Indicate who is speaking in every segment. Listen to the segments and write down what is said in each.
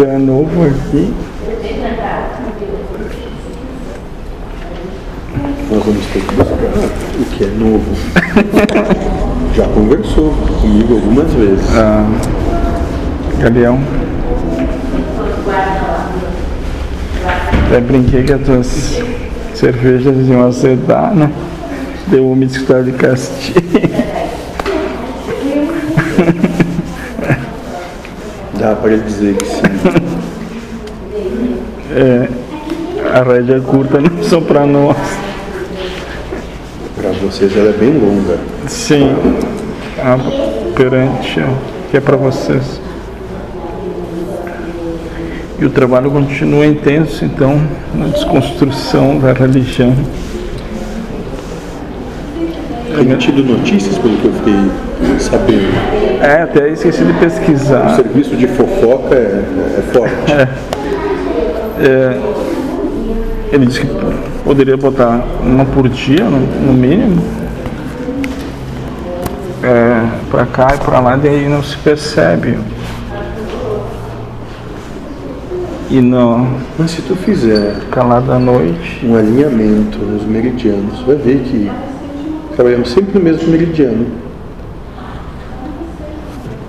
Speaker 1: é novo aqui.
Speaker 2: Nós vamos ter que buscar o que é novo. Já conversou comigo algumas vezes.
Speaker 1: Ah, Galeão. Até brinquei que as tuas cervejas iam azedar, né? Deu uma escutar de castigo.
Speaker 2: Dá para dizer que sim.
Speaker 1: É, a rédea curta não são pra nós.
Speaker 2: Para vocês ela é bem longa.
Speaker 1: Sim, a perante que é para vocês. E o trabalho continua intenso, então, na desconstrução da religião.
Speaker 2: Tem tido notícias, pelo que eu fiquei sabendo.
Speaker 1: É, até esqueci de
Speaker 2: O
Speaker 1: pesquisar.
Speaker 2: serviço de fofoca é, é forte.
Speaker 1: É, ele disse que poderia botar uma por dia, no, no mínimo. É, pra cá e pra lá, daí não se percebe. E no
Speaker 2: Mas se tu fizer
Speaker 1: calar da noite.
Speaker 2: um alinhamento nos meridianos, vai ver que trabalhamos sempre no mesmo meridiano.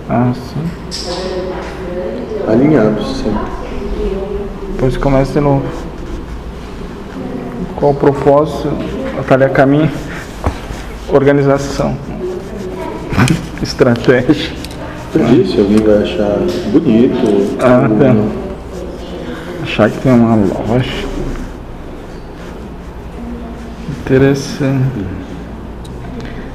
Speaker 1: Ah, sim.
Speaker 2: Alinhados sempre.
Speaker 1: Depois começa de novo. Qual o propósito? Atalhar caminho. Organização. Estratégia.
Speaker 2: Eu disse, alguém vai achar bonito.
Speaker 1: Ah,
Speaker 2: algum
Speaker 1: tá. Achar que tem uma loja. Interessante.